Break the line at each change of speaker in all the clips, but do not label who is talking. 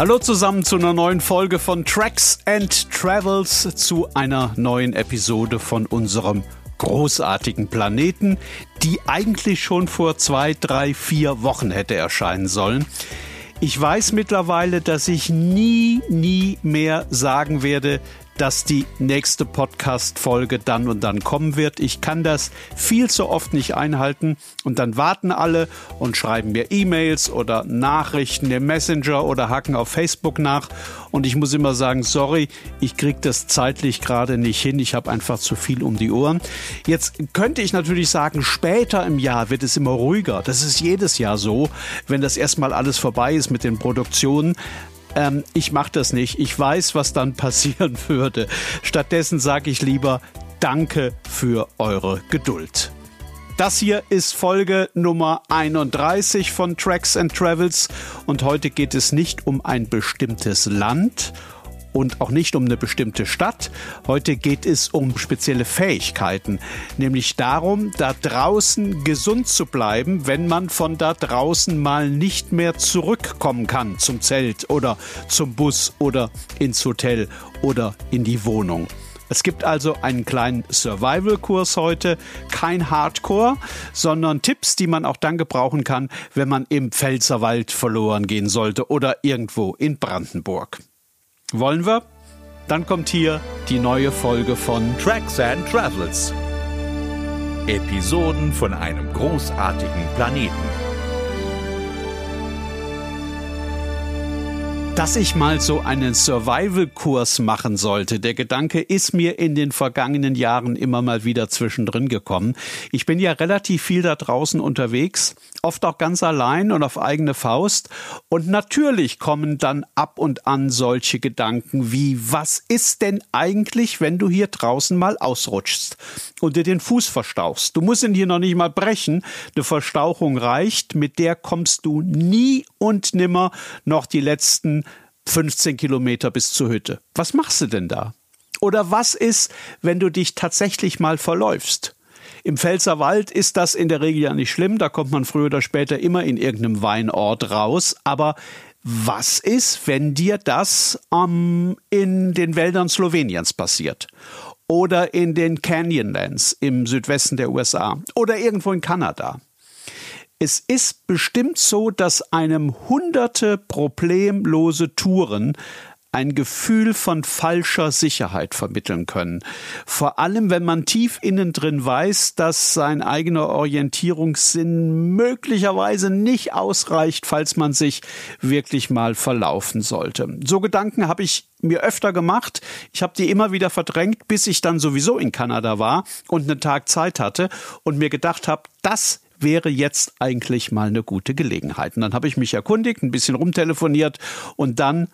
Hallo zusammen zu einer neuen Folge von Tracks and Travels, zu einer neuen Episode von unserem großartigen Planeten, die eigentlich schon vor zwei, drei, vier Wochen hätte erscheinen sollen. Ich weiß mittlerweile, dass ich nie, nie mehr sagen werde, dass die nächste Podcast-Folge dann und dann kommen wird. Ich kann das viel zu oft nicht einhalten und dann warten alle und schreiben mir E-Mails oder Nachrichten im Messenger oder hacken auf Facebook nach und ich muss immer sagen, sorry, ich kriege das zeitlich gerade nicht hin. Ich habe einfach zu viel um die Ohren. Jetzt könnte ich natürlich sagen, später im Jahr wird es immer ruhiger. Das ist jedes Jahr so, wenn das erstmal alles vorbei ist mit den Produktionen ähm, ich mache das nicht. Ich weiß, was dann passieren würde. Stattdessen sage ich lieber Danke für eure Geduld. Das hier ist Folge Nummer 31 von Tracks and Travels und heute geht es nicht um ein bestimmtes Land und auch nicht um eine bestimmte Stadt. Heute geht es um spezielle Fähigkeiten, nämlich darum, da draußen gesund zu bleiben, wenn man von da draußen mal nicht mehr zurückkommen kann zum Zelt oder zum Bus oder ins Hotel oder in die Wohnung. Es gibt also einen kleinen Survival-Kurs heute, kein Hardcore, sondern Tipps, die man auch dann gebrauchen kann, wenn man im Pfälzerwald verloren gehen sollte oder irgendwo in Brandenburg. Wollen wir? Dann kommt hier die neue Folge von
Tracks and Travels. Episoden von einem großartigen Planeten.
Dass ich mal so einen Survival-Kurs machen sollte. Der Gedanke ist mir in den vergangenen Jahren immer mal wieder zwischendrin gekommen. Ich bin ja relativ viel da draußen unterwegs, oft auch ganz allein und auf eigene Faust. Und natürlich kommen dann ab und an solche Gedanken wie, was ist denn eigentlich, wenn du hier draußen mal ausrutschst und dir den Fuß verstauchst? Du musst ihn hier noch nicht mal brechen. Eine Verstauchung reicht, mit der kommst du nie und nimmer noch die letzten 15 Kilometer bis zur Hütte. Was machst du denn da? Oder was ist, wenn du dich tatsächlich mal verläufst? Im Pfälzerwald ist das in der Regel ja nicht schlimm, da kommt man früher oder später immer in irgendeinem Weinort raus, aber was ist, wenn dir das ähm, in den Wäldern Sloweniens passiert? Oder in den Canyonlands im Südwesten der USA? Oder irgendwo in Kanada? Es ist bestimmt so, dass einem hunderte problemlose Touren ein Gefühl von falscher Sicherheit vermitteln können. Vor allem, wenn man tief innen drin weiß, dass sein eigener Orientierungssinn möglicherweise nicht ausreicht, falls man sich wirklich mal verlaufen sollte. So Gedanken habe ich mir öfter gemacht. Ich habe die immer wieder verdrängt, bis ich dann sowieso in Kanada war und einen Tag Zeit hatte und mir gedacht habe, das wäre jetzt eigentlich mal eine gute Gelegenheit. Und dann habe ich mich erkundigt, ein bisschen rumtelefoniert und dann,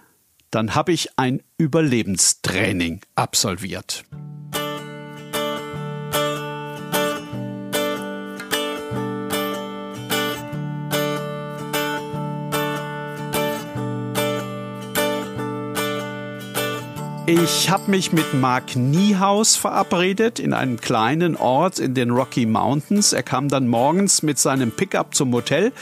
dann habe ich ein Überlebenstraining absolviert. Ich habe mich mit Mark Niehaus verabredet in einem kleinen Ort in den Rocky Mountains. Er kam dann morgens mit seinem Pickup zum Hotel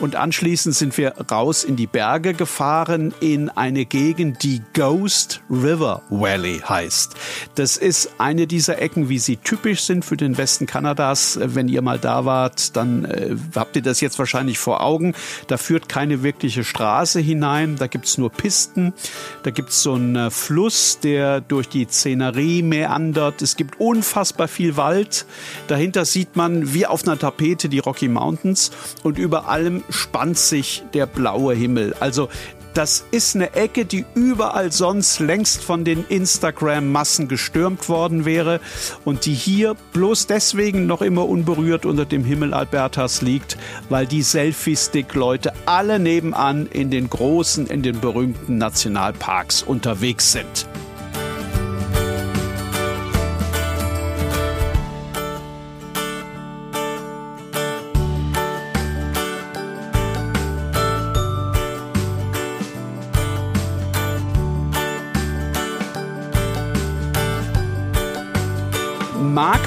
und anschließend sind wir raus in die Berge gefahren in eine Gegend, die Ghost River Valley heißt. Das ist eine dieser Ecken, wie sie typisch sind für den Westen Kanadas. Wenn ihr mal da wart, dann äh, habt ihr das jetzt wahrscheinlich vor Augen. Da führt keine wirkliche Straße hinein, da gibt's nur Pisten, da gibt's so einen äh, Fluss, der durch die Szenerie meandert. Es gibt unfassbar viel Wald. Dahinter sieht man wie auf einer Tapete die Rocky Mountains und über allem spannt sich der blaue Himmel. Also das ist eine Ecke, die überall sonst längst von den Instagram-Massen gestürmt worden wäre und die hier bloß deswegen noch immer unberührt unter dem Himmel Albertas liegt, weil die Selfie-Stick-Leute alle nebenan in den großen, in den berühmten Nationalparks unterwegs sind.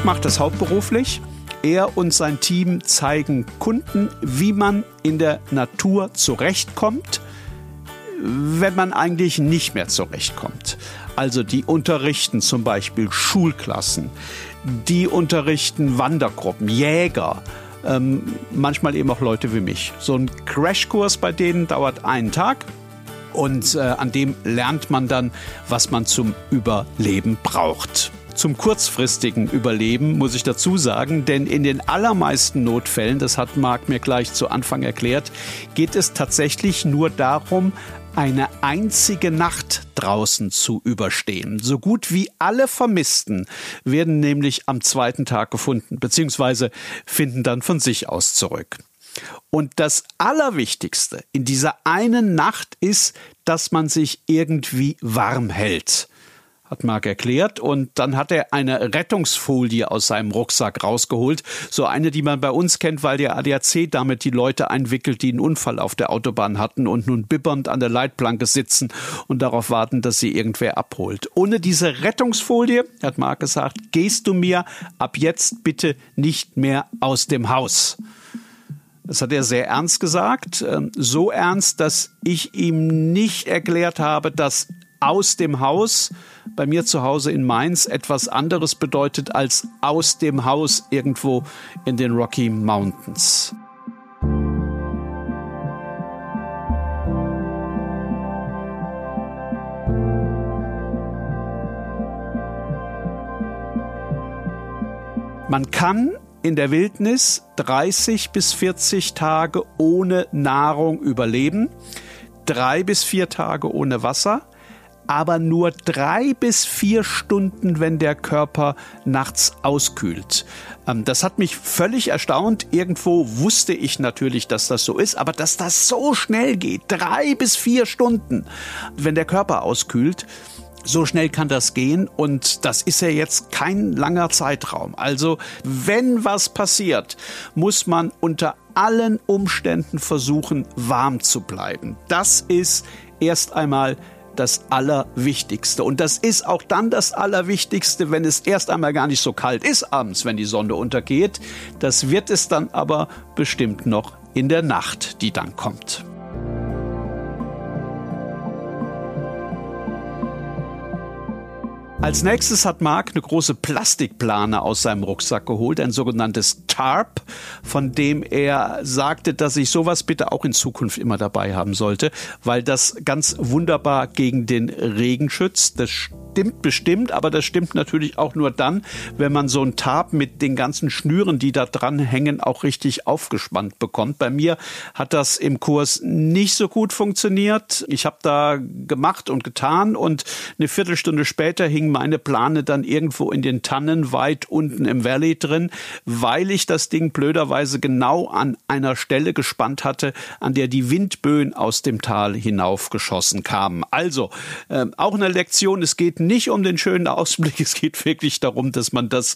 Macht das hauptberuflich. Er und sein Team zeigen Kunden, wie man in der Natur zurechtkommt, wenn man eigentlich nicht mehr zurechtkommt. Also die unterrichten zum Beispiel Schulklassen, die unterrichten Wandergruppen, Jäger, ähm, manchmal eben auch Leute wie mich. So ein Crashkurs bei denen dauert einen Tag und äh, an dem lernt man dann, was man zum Überleben braucht. Zum kurzfristigen Überleben muss ich dazu sagen, denn in den allermeisten Notfällen, das hat Marc mir gleich zu Anfang erklärt, geht es tatsächlich nur darum, eine einzige Nacht draußen zu überstehen. So gut wie alle Vermissten werden nämlich am zweiten Tag gefunden, beziehungsweise finden dann von sich aus zurück. Und das Allerwichtigste in dieser einen Nacht ist, dass man sich irgendwie warm hält hat Marc erklärt. Und dann hat er eine Rettungsfolie aus seinem Rucksack rausgeholt. So eine, die man bei uns kennt, weil der ADAC damit die Leute einwickelt, die einen Unfall auf der Autobahn hatten und nun bibbernd an der Leitplanke sitzen und darauf warten, dass sie irgendwer abholt. Ohne diese Rettungsfolie, hat Marc gesagt, gehst du mir ab jetzt bitte nicht mehr aus dem Haus. Das hat er sehr ernst gesagt, ähm, so ernst, dass ich ihm nicht erklärt habe, dass aus dem Haus bei mir zu Hause in Mainz etwas anderes bedeutet als aus dem Haus irgendwo in den Rocky Mountains. Man kann in der Wildnis 30 bis 40 Tage ohne Nahrung überleben, drei bis vier Tage ohne Wasser, aber nur drei bis vier Stunden, wenn der Körper nachts auskühlt. Ähm, das hat mich völlig erstaunt. Irgendwo wusste ich natürlich, dass das so ist, aber dass das so schnell geht, drei bis vier Stunden, wenn der Körper auskühlt, so schnell kann das gehen und das ist ja jetzt kein langer Zeitraum. Also wenn was passiert, muss man unter allen Umständen versuchen, warm zu bleiben. Das ist erst einmal das Allerwichtigste. Und das ist auch dann das Allerwichtigste, wenn es erst einmal gar nicht so kalt ist abends, wenn die Sonne untergeht. Das wird es dann aber bestimmt noch in der Nacht, die dann kommt. Als nächstes hat Mark eine große Plastikplane aus seinem Rucksack geholt, ein sogenanntes Tarp, von dem er sagte, dass ich sowas bitte auch in Zukunft immer dabei haben sollte, weil das ganz wunderbar gegen den Regen schützt. Das stimmt bestimmt, aber das stimmt natürlich auch nur dann, wenn man so ein Tarp mit den ganzen Schnüren, die da dran hängen, auch richtig aufgespannt bekommt. Bei mir hat das im Kurs nicht so gut funktioniert. Ich habe da gemacht und getan und eine Viertelstunde später hing meine Plane dann irgendwo in den Tannen weit unten im Valley drin, weil ich das Ding blöderweise genau an einer Stelle gespannt hatte, an der die Windböen aus dem Tal hinaufgeschossen kamen. Also äh, auch eine Lektion, es geht nicht um den schönen Ausblick, es geht wirklich darum, dass man das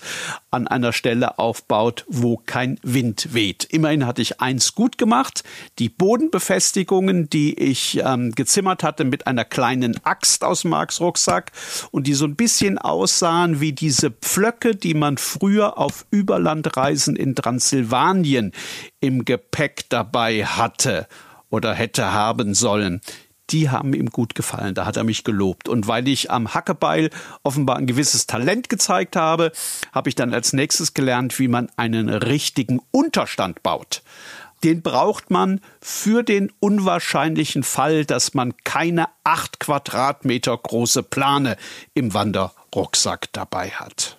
an einer Stelle aufbaut, wo kein Wind weht. Immerhin hatte ich eins gut gemacht, die Bodenbefestigungen, die ich ähm, gezimmert hatte mit einer kleinen Axt aus Marks Rucksack und die so ein bisschen aussahen wie diese Pflöcke, die man früher auf Überlandreisen in Transsilvanien im Gepäck dabei hatte oder hätte haben sollen die haben ihm gut gefallen. Da hat er mich gelobt. Und weil ich am Hackebeil offenbar ein gewisses Talent gezeigt habe, habe ich dann als nächstes gelernt, wie man einen richtigen Unterstand baut. Den braucht man für den unwahrscheinlichen Fall, dass man keine acht Quadratmeter große Plane im Wanderrucksack dabei hat.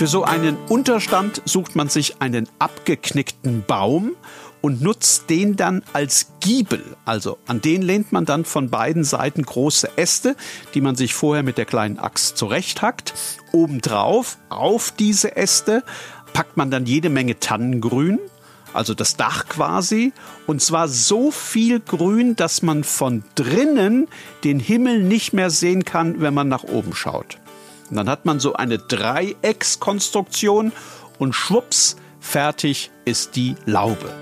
Für so einen Unterstand sucht man sich einen abgeknickten Baum und nutzt den dann als Giebel. Also an den lehnt man dann von beiden Seiten große Äste, die man sich vorher mit der kleinen Axt zurechthackt. Obendrauf, auf diese Äste, packt man dann jede Menge Tannengrün, also das Dach quasi, und zwar so viel Grün, dass man von drinnen den Himmel nicht mehr sehen kann, wenn man nach oben schaut. Und dann hat man so eine Dreieckskonstruktion und schwupps, fertig ist die Laube.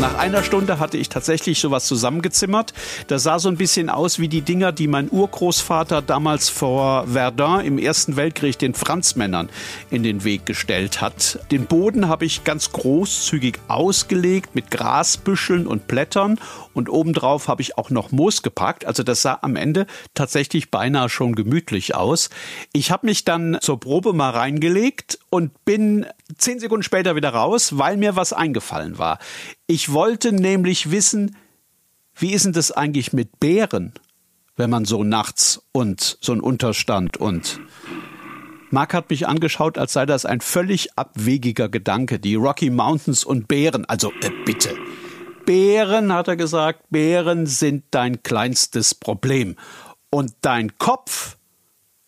Nach einer Stunde hatte ich tatsächlich sowas zusammengezimmert. Das sah so ein bisschen aus wie die Dinger, die mein Urgroßvater damals vor Verdun im Ersten Weltkrieg den Franzmännern in den Weg gestellt hat. Den Boden habe ich ganz großzügig ausgelegt mit Grasbüscheln und Blättern und obendrauf habe ich auch noch Moos gepackt. Also das sah am Ende tatsächlich beinahe schon gemütlich aus. Ich habe mich dann zur Probe mal reingelegt und bin zehn Sekunden später wieder raus, weil mir was eingefallen war. Ich wollte nämlich wissen, wie ist denn das eigentlich mit Bären, wenn man so nachts und so einen Unterstand und Mark hat mich angeschaut, als sei das ein völlig abwegiger Gedanke. Die Rocky Mountains und Bären. Also äh, bitte. Bären, hat er gesagt, Bären sind dein kleinstes Problem. Und dein Kopf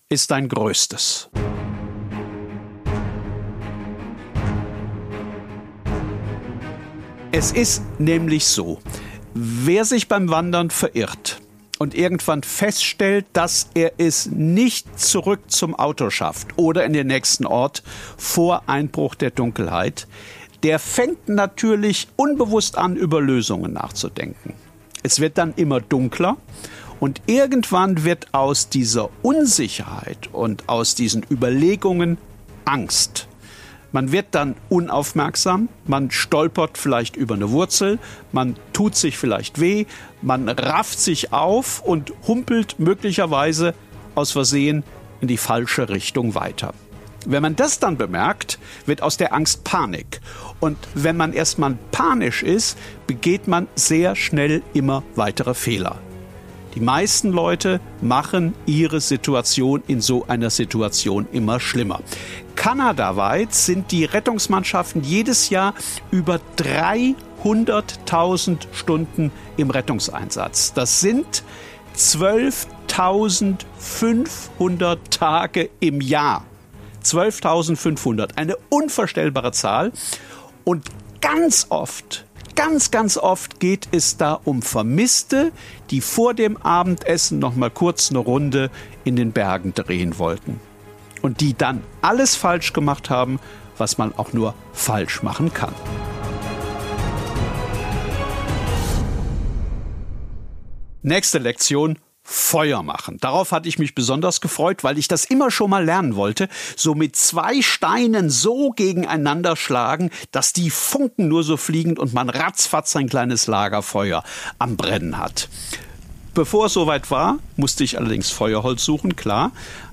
ist dein größtes. Es ist nämlich so, wer sich beim Wandern verirrt und irgendwann feststellt, dass er es nicht zurück zum Auto schafft oder in den nächsten Ort vor Einbruch der Dunkelheit, der fängt natürlich unbewusst an, über Lösungen nachzudenken. Es wird dann immer dunkler und irgendwann wird aus dieser Unsicherheit und aus diesen Überlegungen Angst. Man wird dann unaufmerksam, man stolpert vielleicht über eine Wurzel, man tut sich vielleicht weh, man rafft sich auf und humpelt möglicherweise aus Versehen in die falsche Richtung weiter. Wenn man das dann bemerkt, wird aus der Angst Panik. Und wenn man erstmal panisch ist, begeht man sehr schnell immer weitere Fehler. Die meisten Leute machen ihre Situation in so einer Situation immer schlimmer. Kanadaweit sind die Rettungsmannschaften jedes Jahr über 300.000 Stunden im Rettungseinsatz. Das sind 12.500 Tage im Jahr. 12.500, eine unvorstellbare Zahl. Und ganz oft Ganz, ganz oft geht es da um Vermisste, die vor dem Abendessen noch mal kurz eine Runde in den Bergen drehen wollten. Und die dann alles falsch gemacht haben, was man auch nur falsch machen kann. Nächste Lektion, Feuer machen. Darauf hatte ich mich besonders gefreut, weil ich das immer schon mal lernen wollte. So mit zwei Steinen so gegeneinander schlagen, dass die Funken nur so fliegen und man ratzfatz ein kleines Lagerfeuer am Brennen hat. Bevor es soweit war, musste ich allerdings Feuerholz suchen, klar.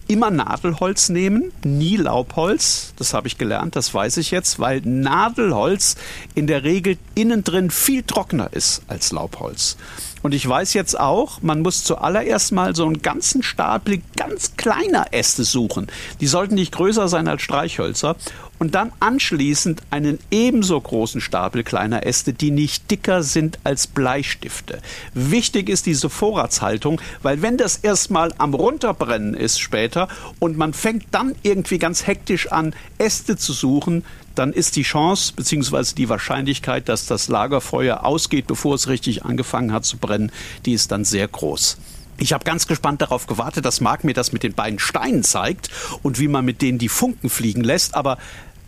Immer Nadelholz nehmen, nie Laubholz. Das habe ich gelernt, das weiß ich jetzt, weil Nadelholz in der Regel innen drin viel trockener ist als Laubholz. Und ich weiß jetzt auch, man muss zuallererst mal so einen ganzen Stapel ganz kleiner Äste suchen. Die sollten nicht größer sein als Streichhölzer. Und dann anschließend einen ebenso großen Stapel kleiner Äste, die nicht dicker sind als Bleistifte. Wichtig ist diese Vorratshaltung, weil wenn das erstmal am Runterbrennen ist später und man fängt dann irgendwie ganz hektisch an, Äste zu suchen, dann ist die Chance bzw. die Wahrscheinlichkeit, dass das Lagerfeuer ausgeht, bevor es richtig angefangen hat zu brennen, die ist dann sehr groß. Ich habe ganz gespannt darauf gewartet, dass Marc mir das mit den beiden Steinen zeigt und wie man mit denen die Funken fliegen lässt. Aber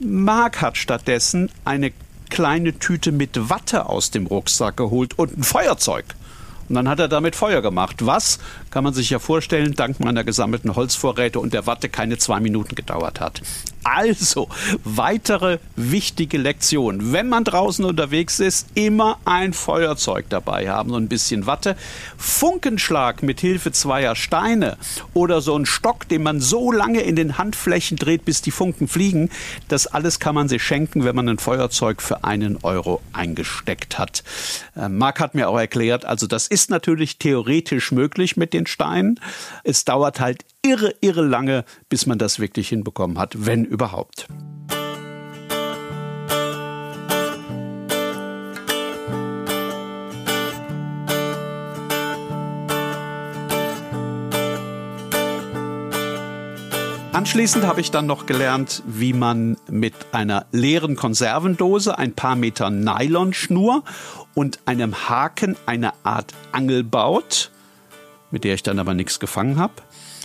Marc hat stattdessen eine kleine Tüte mit Watte aus dem Rucksack geholt und ein Feuerzeug. Und dann hat er damit Feuer gemacht. Was, kann man sich ja vorstellen, dank meiner gesammelten Holzvorräte und der Watte keine zwei Minuten gedauert hat. Also, weitere wichtige Lektion. Wenn man draußen unterwegs ist, immer ein Feuerzeug dabei haben und ein bisschen Watte. Funkenschlag mit Hilfe zweier Steine oder so ein Stock, den man so lange in den Handflächen dreht, bis die Funken fliegen. Das alles kann man sich schenken, wenn man ein Feuerzeug für einen Euro eingesteckt hat. Äh, Marc hat mir auch erklärt, also das ist natürlich theoretisch möglich mit den Steinen. Es dauert halt irre, irre lange, bis man das wirklich hinbekommen hat, wenn überhaupt. Anschließend habe ich dann noch gelernt, wie man mit einer leeren Konservendose, ein paar Meter Nylonschnur und einem Haken eine Art Angel baut, mit der ich dann aber nichts gefangen habe.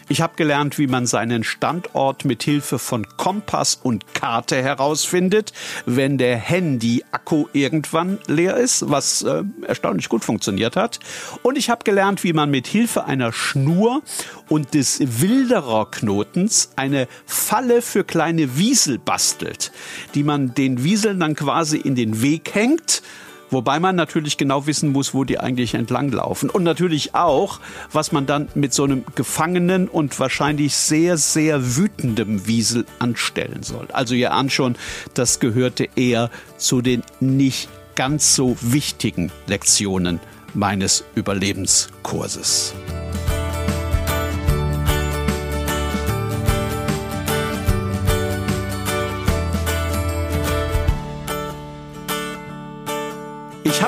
Ich habe gelernt, wie man seinen Standort mit Hilfe von Kompass und Karte herausfindet, wenn der Handy-Akku irgendwann leer ist, was äh, erstaunlich gut funktioniert hat. Und ich habe gelernt, wie man mit Hilfe einer Schnur und des Wildererknotens eine Falle für kleine Wiesel bastelt, die man den Wieseln dann quasi in den Weg hängt Wobei man natürlich genau wissen muss, wo die eigentlich entlanglaufen. Und natürlich auch, was man dann mit so einem gefangenen und wahrscheinlich sehr, sehr wütendem Wiesel anstellen soll. Also ihr ahnt schon, das gehörte eher zu den nicht ganz so wichtigen Lektionen meines Überlebenskurses.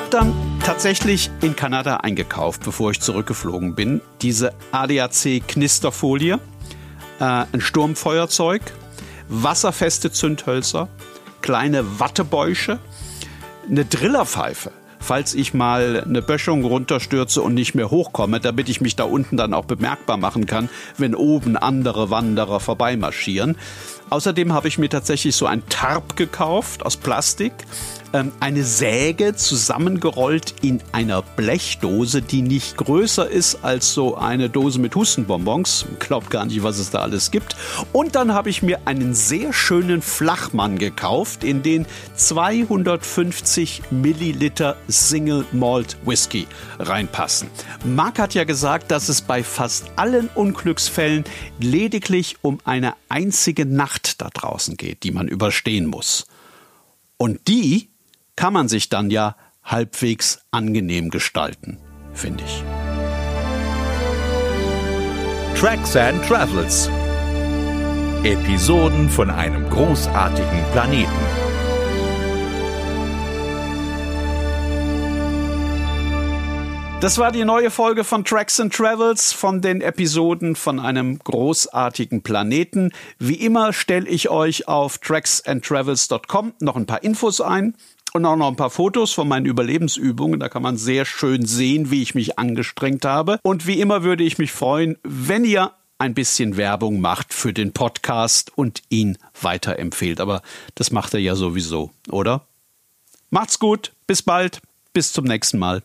Habe dann tatsächlich in Kanada eingekauft, bevor ich zurückgeflogen bin. Diese ADAC Knisterfolie, äh, ein Sturmfeuerzeug, wasserfeste Zündhölzer, kleine Wattebäusche, eine Drillerpfeife falls ich mal eine Böschung runterstürze und nicht mehr hochkomme, damit ich mich da unten dann auch bemerkbar machen kann, wenn oben andere Wanderer vorbeimarschieren. Außerdem habe ich mir tatsächlich so ein Tarp gekauft aus Plastik, ähm, eine Säge zusammengerollt in einer Blechdose, die nicht größer ist als so eine Dose mit Hustenbonbons. Glaubt gar nicht, was es da alles gibt. Und dann habe ich mir einen sehr schönen Flachmann gekauft, in den 250 Milliliter Single Malt Whisky reinpassen. Mark hat ja gesagt, dass es bei fast allen Unglücksfällen lediglich um eine einzige Nacht da draußen geht, die man überstehen muss. Und die kann man sich dann ja halbwegs angenehm gestalten, finde ich.
Tracks and Travels. Episoden von einem großartigen Planeten.
Das war die neue Folge von Tracks and Travels von den Episoden von einem großartigen Planeten. Wie immer stelle ich euch auf tracksandtravels.com noch ein paar Infos ein. Und auch noch ein paar Fotos von meinen Überlebensübungen. Da kann man sehr schön sehen, wie ich mich angestrengt habe. Und wie immer würde ich mich freuen, wenn ihr ein bisschen Werbung macht für den Podcast und ihn weiterempfehlt. Aber das macht er ja sowieso, oder? Macht's gut, bis bald, bis zum nächsten Mal.